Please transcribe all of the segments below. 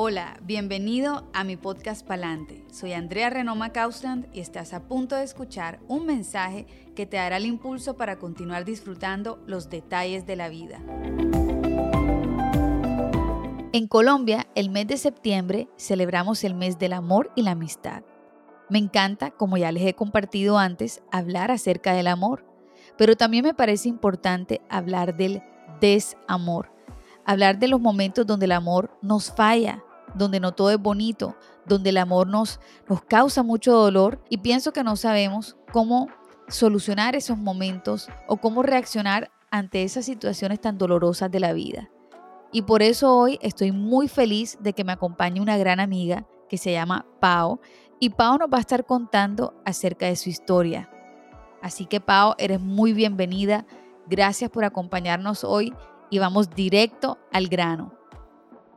Hola, bienvenido a mi podcast Palante. Soy Andrea Renoma Kausland y estás a punto de escuchar un mensaje que te dará el impulso para continuar disfrutando los detalles de la vida. En Colombia, el mes de septiembre celebramos el mes del amor y la amistad. Me encanta, como ya les he compartido antes, hablar acerca del amor, pero también me parece importante hablar del desamor, hablar de los momentos donde el amor nos falla, donde no todo es bonito, donde el amor nos, nos causa mucho dolor y pienso que no sabemos cómo solucionar esos momentos o cómo reaccionar ante esas situaciones tan dolorosas de la vida. Y por eso hoy estoy muy feliz de que me acompañe una gran amiga que se llama Pau. Y Pau nos va a estar contando acerca de su historia. Así que Pau, eres muy bienvenida. Gracias por acompañarnos hoy y vamos directo al grano.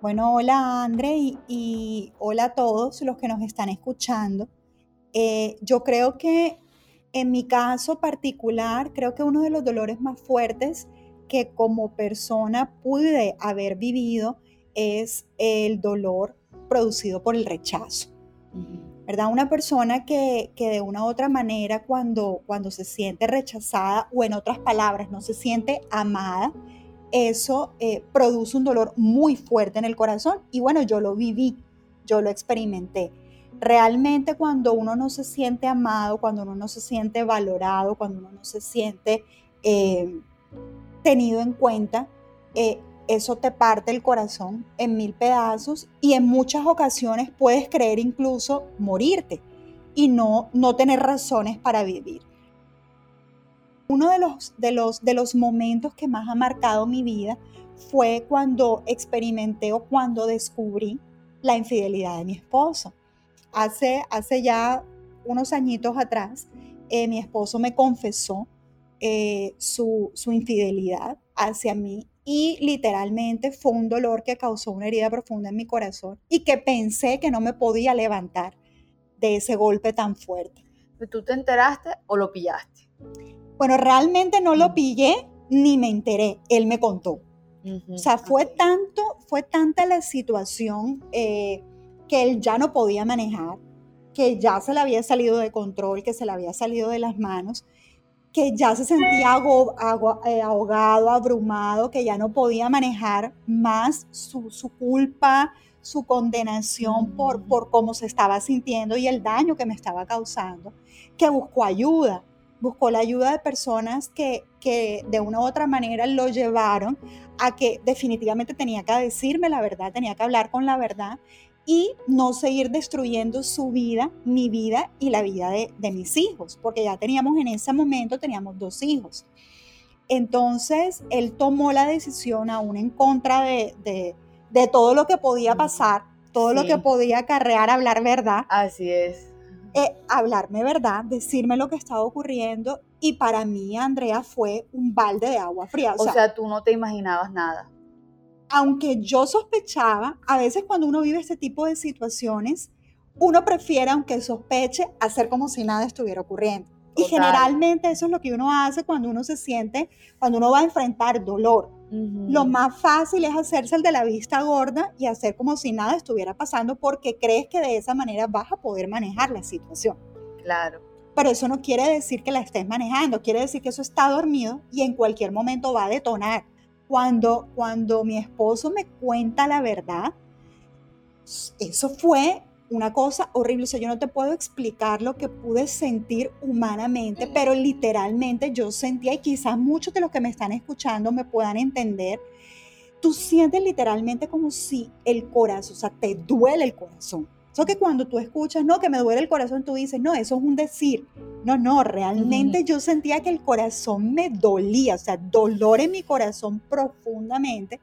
Bueno, hola André y, hola a todos los que nos están escuchando. Eh, yo creo que en mi caso particular, creo que uno de los dolores más fuertes que como persona pude haber vivido es el dolor producido por el rechazo. ¿verdad? Una persona que, de una u otra manera cuando, cuando se siente rechazada o en otras palabras no se siente amada, eso eh, produce un dolor muy fuerte en el corazón y bueno, yo lo viví, yo lo experimenté. Realmente cuando uno no se siente amado, cuando uno no se siente valorado, cuando uno no se siente eh, tenido en cuenta, eh, eso te parte el corazón en mil pedazos y en muchas ocasiones puedes creer incluso morirte y no, no tener razones para vivir. Uno de los, de, los, de los momentos que más ha marcado mi vida fue cuando experimenté o cuando descubrí la infidelidad de mi esposo. Hace, hace ya unos añitos atrás, eh, mi esposo me confesó eh, su, su infidelidad hacia mí y literalmente fue un dolor que causó una herida profunda en mi corazón y que pensé que no me podía levantar de ese golpe tan fuerte. ¿Tú te enteraste o lo pillaste? Bueno, realmente no lo pillé ni me enteré, él me contó. o sea, fue tanto, fue tanta la situación eh, que él ya no podía manejar, que ya se le había salido de control, que se le había salido de las manos que ya se sentía eh, ahogado, abrumado, que ya no podía manejar más su, culpa, su condenación por, mm. por cómo se estaba sintiendo y el daño que me estaba causando, que buscó ayuda, buscó la ayuda de personas que, que de una u otra manera lo llevaron a que definitivamente tenía que decirme la verdad, tenía que hablar con la verdad y no seguir destruyendo su vida, mi vida y la vida de, mis hijos, porque ya teníamos en ese momento, teníamos dos hijos. Entonces, él tomó la decisión aún en contra de, todo lo que podía pasar, todo lo que podía acarrear hablar verdad. Así es. Eh, hablarme verdad, decirme lo que estaba ocurriendo y para mí, Andrea, fue un balde de agua fría. o sea tú no te imaginabas nada aunque yo sospechaba, a veces cuando uno vive este tipo de situaciones, uno prefiere, aunque sospeche, hacer como si nada estuviera ocurriendo. Y generalmente eso es lo que uno hace cuando uno se siente, cuando uno va a enfrentar dolor. Lo más fácil es hacerse el de la vista gorda y hacer como si nada estuviera pasando porque crees que de esa manera vas a poder manejar la situación. Claro. Pero eso no quiere decir que la estés manejando, quiere decir que eso está dormido y en cualquier momento va a detonar. Cuando, cuando mi esposo me cuenta la verdad, eso fue una cosa horrible. O sea, yo no te puedo explicar lo que pude sentir humanamente, pero literalmente yo sentía, y quizás muchos de los que me están escuchando me puedan entender, tú sientes literalmente como si el corazón, o sea, te duele el corazón. Eso que cuando tú escuchas, no, que me duele el corazón, tú dices, no, eso es un decir. No, no, realmente yo sentía que el corazón me dolía, o sea, dolor en mi corazón profundamente.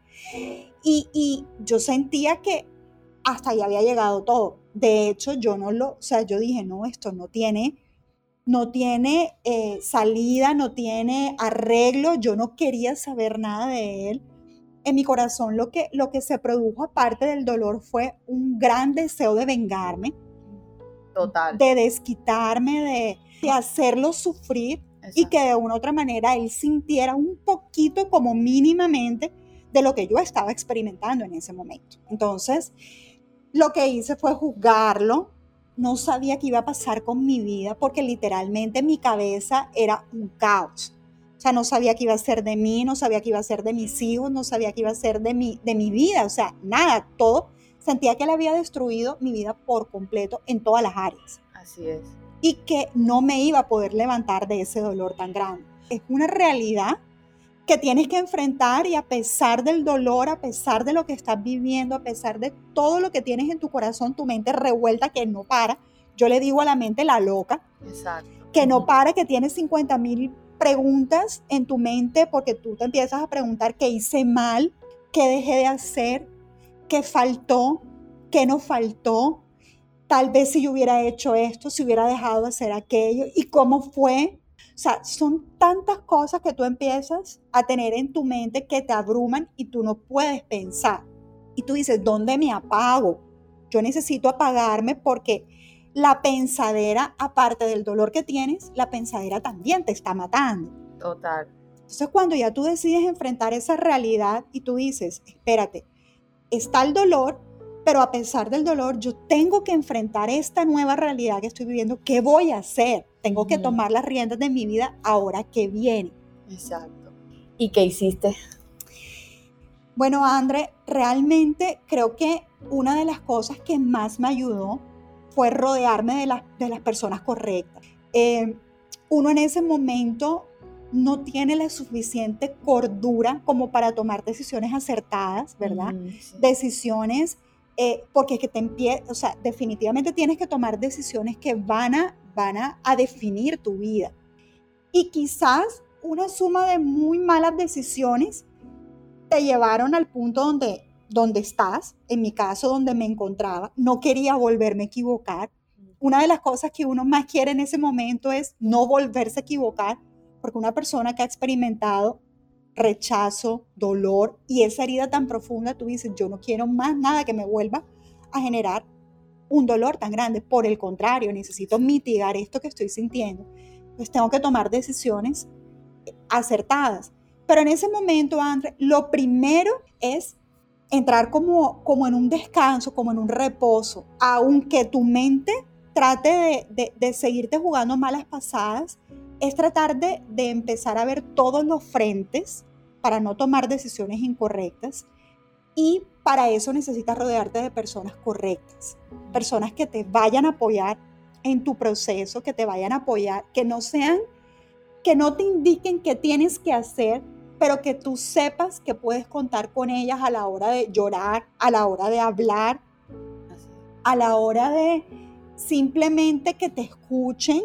Y, y yo sentía que hasta ahí había llegado todo. De hecho, yo no lo, o sea, yo dije, no, esto no tiene, no tiene eh, salida, no tiene arreglo, yo no quería saber nada de él en mi corazón lo que, lo que se produjo aparte del dolor fue un gran deseo de vengarme. Total. De desquitarme, de, hacerlo sufrir y que de una u otra manera él sintiera un poquito como mínimamente de lo que yo estaba experimentando en ese momento. Entonces, lo que hice fue juzgarlo. No sabía qué iba a pasar con mi vida porque literalmente mi cabeza era un caos. O sea, no sabía qué iba a ser de mí, no sabía qué iba a ser de mis hijos, no sabía qué iba a ser de mi, de mi vida. O sea, nada, todo. Sentía que él había destruido mi vida por completo en todas las áreas. Así es. Y que no me iba a poder levantar de ese dolor tan grande. Es una realidad que tienes que enfrentar y a pesar del dolor, a pesar de lo que estás viviendo, a pesar de todo lo que tienes en tu corazón, tu mente revuelta que no para. Yo le digo a la mente la loca, Exacto. que no para, que tiene 50 mil preguntas en tu mente porque tú te empiezas a preguntar qué hice mal, qué dejé de hacer, qué faltó, qué no faltó. Tal vez si yo hubiera hecho esto, si hubiera dejado de hacer aquello y cómo fue. O sea, son tantas cosas que tú empiezas a tener en tu mente que te abruman y tú no puedes pensar. Y tú dices, ¿dónde me apago? Yo necesito apagarme porque la pensadera, aparte del dolor que tienes, la pensadera también te está matando. Total. Entonces cuando ya tú decides enfrentar esa realidad y tú dices, espérate, está el dolor, pero a pesar del dolor, yo tengo que enfrentar esta nueva realidad que estoy viviendo. ¿Qué voy a hacer? Tengo que tomar las riendas de mi vida ahora que viene. Exacto. ¿Y qué hiciste? Bueno, André, realmente creo que una de las cosas que más me ayudó fue rodearme de, las de las personas correctas. Eh, uno en ese momento no tiene la suficiente cordura como para tomar decisiones acertadas, ¿verdad? Sí. Decisiones, eh, porque es que te empie o sea, definitivamente tienes que tomar decisiones que van a, van a, a definir tu vida. Y quizás una suma de muy malas decisiones te llevaron al punto donde, donde estás, en mi caso donde me encontraba, no quería volverme a equivocar. Una de las cosas que uno más quiere en ese momento es no volverse a equivocar, porque una persona que ha experimentado rechazo, dolor y esa herida tan profunda, tú dices, yo no quiero más nada que me vuelva a generar un dolor tan grande. Por el contrario, necesito mitigar esto que estoy sintiendo. Pues tengo que tomar decisiones acertadas. Pero en ese momento, André, lo primero es entrar como, como en un descanso, como en un reposo, aunque tu mente trate de, de, de seguirte jugando malas pasadas, es tratar de, de, empezar a ver todos los frentes para no tomar decisiones incorrectas. Y para eso necesitas rodearte de personas correctas, personas que te vayan a apoyar en tu proceso, que te vayan a apoyar, que no sean, que no te indiquen qué tienes que hacer, pero que tú sepas que puedes contar con ellas a la hora de llorar, a la hora de hablar, a la hora de simplemente que te escuchen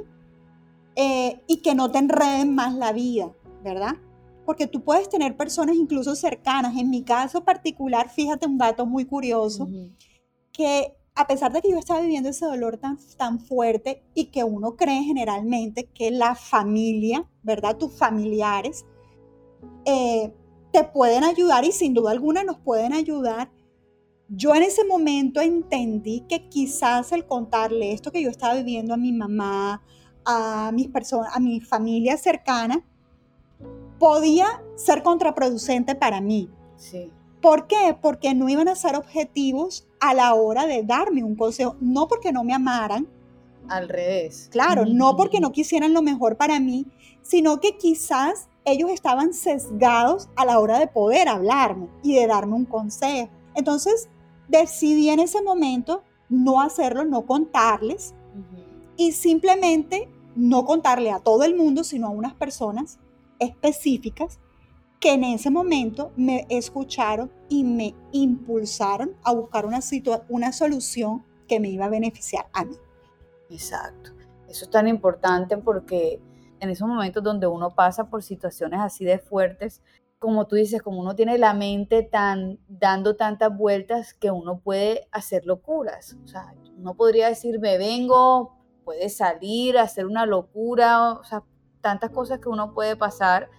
eh, y que no te enreden más la vida, ¿verdad? Porque tú puedes tener personas incluso cercanas. En mi caso particular, fíjate un dato muy curioso, uh -huh. que a pesar de que yo estaba viviendo ese dolor tan, tan fuerte y que uno cree generalmente que la familia, ¿verdad? Tus familiares eh, te pueden ayudar y sin duda alguna nos pueden ayudar. Yo en ese momento entendí que quizás el contarle esto que yo estaba viviendo a mi mamá, a mis personas, a mi familia cercana, podía ser contraproducente para mí. Sí. ¿Por qué? Porque no iban a ser objetivos a la hora de darme un consejo, no porque no me amaran. Al revés. Claro, no porque no quisieran lo mejor para mí, sino que quizás ellos estaban sesgados a la hora de poder hablarme y de darme un consejo. Entonces, decidí en ese momento no hacerlo, no contarles uh -huh. Y simplemente no contarle a todo el mundo, sino a unas personas específicas que en ese momento me escucharon y me impulsaron a buscar una, una solución que me iba a beneficiar a mí. Exacto. Eso es tan importante porque en esos momentos donde uno pasa por situaciones así de fuertes, como tú dices, como uno tiene la mente tan dando tantas vueltas que uno puede hacer locuras. O sea, uno podría decir, me vengo, puede salir, hacer una locura, o sea, tantas cosas que uno puede pasar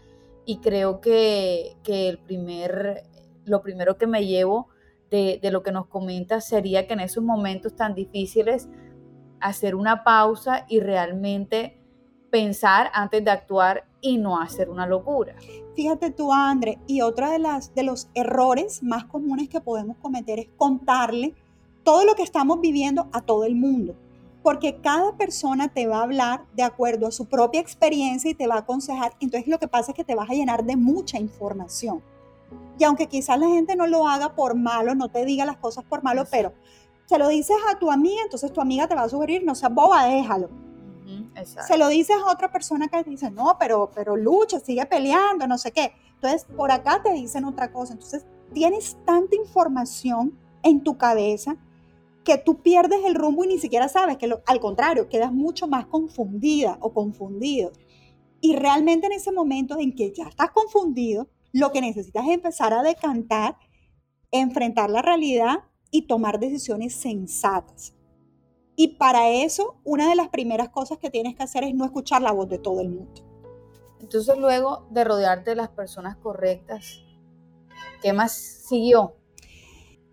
y creo que, que el primer, lo primero que me llevo de, de, lo que nos comentas sería que en esos momentos tan difíciles hacer una pausa y realmente pensar antes de actuar y no hacer una locura. Fíjate tú, André, y otra de, las, de los errores más comunes que podemos cometer es contarle todo lo que estamos viviendo a todo el mundo, porque cada persona te va a hablar de acuerdo a su propia experiencia y te va a aconsejar. Entonces lo que pasa es que te vas a llenar de mucha información. Y aunque quizás la gente no lo haga por malo, no te diga las cosas por malo, pero se lo dices a tu amiga, entonces tu amiga te va a sugerir, no seas boba, déjalo. Se lo dices a otra persona que te dice, no, pero, pero lucha, sigue peleando, no sé qué. Entonces, por acá te dicen otra cosa. Entonces, tienes tanta información en tu cabeza que tú pierdes el rumbo y ni siquiera sabes que al contrario, quedas mucho más confundida o confundido. Y realmente en ese momento en que ya estás confundido, lo que necesitas es empezar a decantar, enfrentar la realidad y tomar decisiones sensatas. Y para eso, una de las primeras cosas que tienes que hacer es no escuchar la voz de todo el mundo. Entonces, luego de rodearte de las personas correctas, ¿qué más siguió?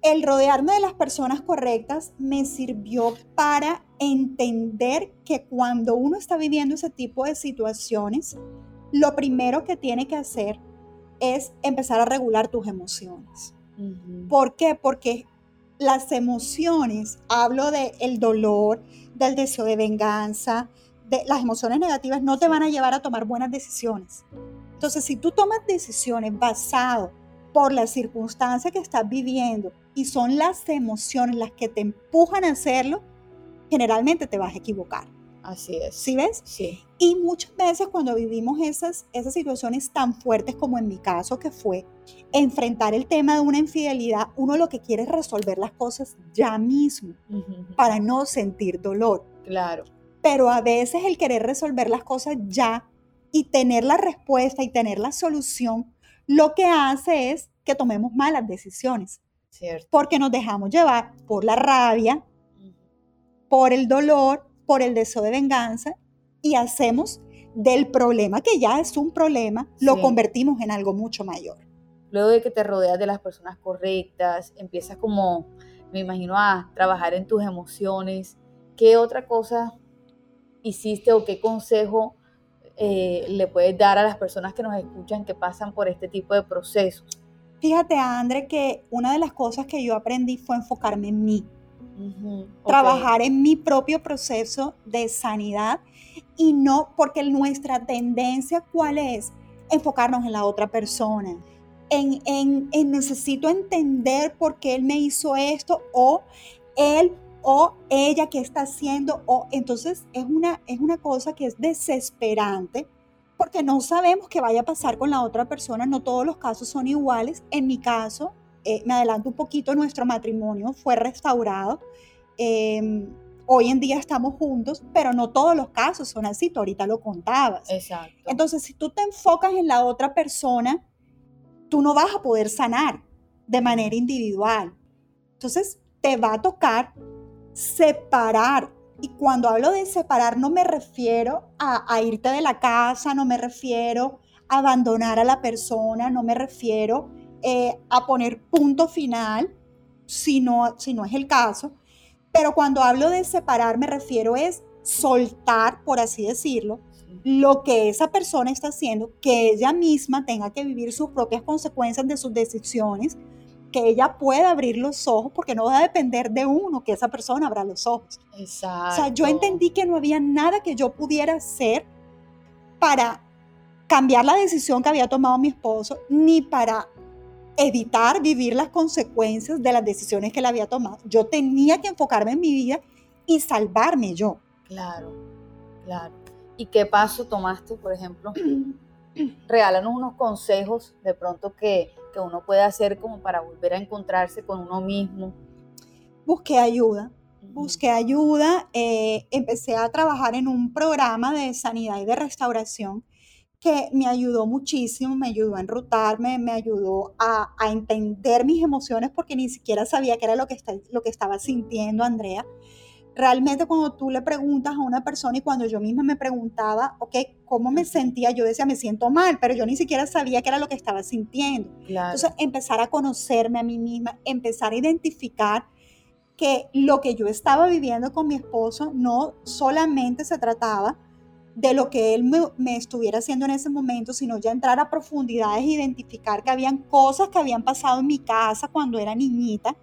El rodearme de las personas correctas me sirvió para entender que cuando uno está viviendo ese tipo de situaciones, lo primero que tiene que hacer es empezar a regular tus emociones. ¿Por qué? Porque las emociones, hablo del el dolor, del deseo de venganza, de las emociones negativas no te van a llevar a tomar buenas decisiones. Entonces, si tú tomas decisiones basado por la circunstancia que estás viviendo y son las emociones las que te empujan a hacerlo, generalmente te vas a equivocar. Así es. ¿Sí ves? Sí. Y muchas veces cuando vivimos esas, esas situaciones tan fuertes como en mi caso que fue enfrentar el tema de una infidelidad, uno lo que quiere es resolver las cosas ya mismo para no sentir dolor. Claro. Pero a veces el querer resolver las cosas ya y tener la respuesta y tener la solución, lo que hace es que tomemos malas decisiones. Cierto. Porque nos dejamos llevar por la rabia, por el dolor por el deseo de venganza y hacemos del problema, que ya es un problema, lo convertimos en algo mucho mayor. Luego de que te rodeas de las personas correctas, empiezas como, me imagino, a trabajar en tus emociones. ¿Qué otra cosa hiciste o qué consejo eh, le puedes dar a las personas que nos escuchan que pasan por este tipo de procesos? Fíjate, André, que una de las cosas que yo aprendí fue enfocarme en mí. Trabajar en mi propio proceso de sanidad y no porque nuestra tendencia cuál es enfocarnos en la otra persona, en, en, necesito entender por qué él me hizo esto o él o ella que está haciendo o entonces es una, es una cosa que es desesperante porque no sabemos qué vaya a pasar con la otra persona, no todos los casos son iguales. En mi caso, eh, me adelanto un poquito, nuestro matrimonio fue restaurado. Em, hoy en día estamos juntos, pero no todos los casos son así, tú ahorita lo contabas. Exacto. Entonces, si tú te enfocas en la otra persona, tú no vas a poder sanar de manera individual. Entonces, te va a tocar separar. Y cuando hablo de separar, no me refiero a, a irte de la casa, no me refiero a abandonar a la persona, no me refiero eh, a poner punto final, si no, si no es el caso. Pero cuando hablo de separar me refiero es soltar, por así decirlo, lo que esa persona está haciendo, que ella misma tenga que vivir sus propias consecuencias de sus decisiones, que ella pueda abrir los ojos, porque no va a depender de uno que esa persona abra los ojos. Exacto. O sea, yo entendí que no había nada que yo pudiera hacer para cambiar la decisión que había tomado mi esposo, ni para evitar vivir las consecuencias de las decisiones que él había tomado. Yo tenía que enfocarme en mi vida y salvarme yo. Claro, claro. ¿Y qué paso tomaste, por ejemplo? Regálanos unos consejos de pronto que, que uno puede hacer como para volver a encontrarse con uno mismo. Busqué ayuda, busqué ayuda, eh, empecé a trabajar en un programa de sanidad y de restauración que me ayudó muchísimo, me ayudó a enrutarme, me ayudó a, entender mis emociones porque ni siquiera sabía qué era lo que, lo que estaba sintiendo Andrea. Realmente cuando tú le preguntas a una persona y cuando yo misma me preguntaba, ok, ¿cómo me sentía? Yo decía, me siento mal, pero yo ni siquiera sabía qué era lo que estaba sintiendo. Entonces, empezar a conocerme a mí misma, empezar a identificar que lo que yo estaba viviendo con mi esposo no solamente se trataba de lo que él me, estuviera haciendo en ese momento, sino ya entrar a profundidades e identificar que habían cosas que habían pasado en mi casa cuando era niñita,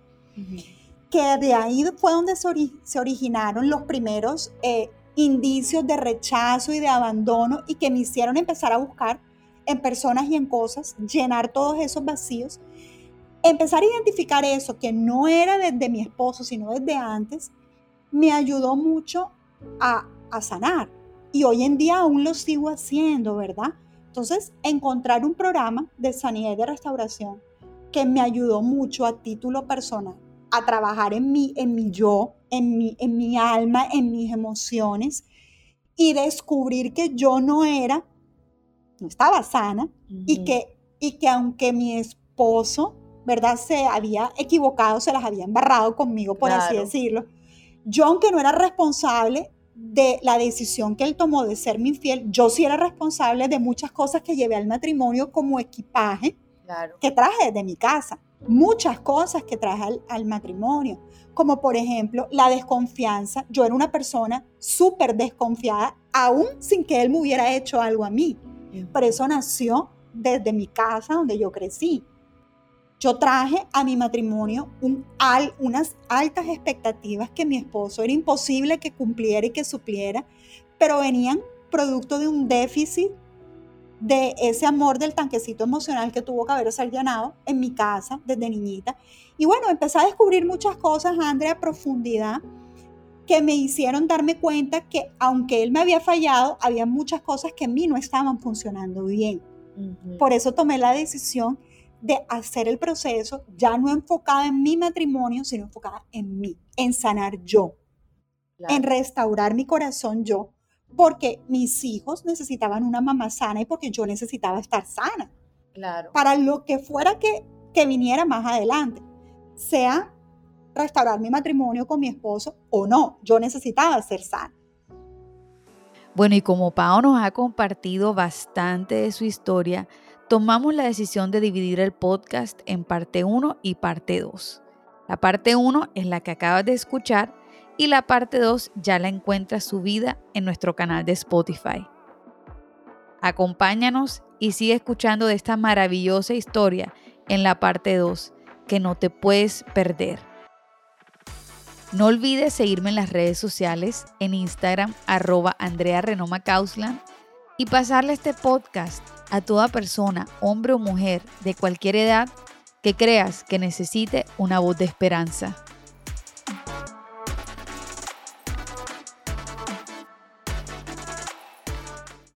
que de ahí fue donde se, originaron los primeros eh, indicios de rechazo y de abandono y que me hicieron empezar a buscar en personas y en cosas, llenar todos esos vacíos, empezar a identificar eso que no era desde mi esposo, sino desde antes, me ayudó mucho a, a sanar. Y hoy en día aún lo sigo haciendo, ¿verdad? Entonces, encontrar un programa de sanidad y de restauración que me ayudó mucho a título personal a trabajar en mí, en mi yo, en mi, en mi alma, en mis emociones y descubrir que yo no era, no estaba sana y, que, y que aunque mi esposo, ¿verdad? Se había equivocado, se las había embarrado conmigo, por así decirlo. Yo, aunque no era responsable de la decisión que él tomó de serme infiel, yo sí era responsable de muchas cosas que llevé al matrimonio como equipaje que traje de mi casa muchas cosas que traje al, matrimonio, como por ejemplo la desconfianza. Yo era una persona súper desconfiada, aún sin que él me hubiera hecho algo a mí. Pero eso nació desde mi casa donde yo crecí. Yo traje a mi matrimonio un al, unas altas expectativas que mi esposo era imposible que cumpliera y que supliera, pero venían producto de un déficit de ese amor del tanquecito emocional que tuvo que haber llenado en mi casa desde niñita. Y bueno, empecé a descubrir muchas cosas, Andrea, a profundidad, que me hicieron darme cuenta que aunque él me había fallado, había muchas cosas que en mí no estaban funcionando bien. Por eso tomé la decisión de hacer el proceso ya no enfocada en mi matrimonio, sino enfocada en mí, en sanar yo, en restaurar mi corazón yo, porque mis hijos necesitaban una mamá sana y porque yo necesitaba estar sana. Claro. Para lo que fuera que, que viniera más adelante, sea restaurar mi matrimonio con mi esposo o no, yo necesitaba ser sana. Bueno, y como Pau nos ha compartido bastante de su historia, tomamos la decisión de dividir el podcast en parte 1 y parte 2. La parte 1 es la que acabas de escuchar y la parte 2 ya la encuentras subida en nuestro canal de Spotify. Acompáñanos y sigue escuchando de esta maravillosa historia en la parte 2 que no te puedes perder. No olvides seguirme en las redes sociales, en Instagram, arroba Andrea Renoma y pasarle este podcast a toda persona, hombre o mujer, de cualquier edad, que creas que necesite una voz de esperanza.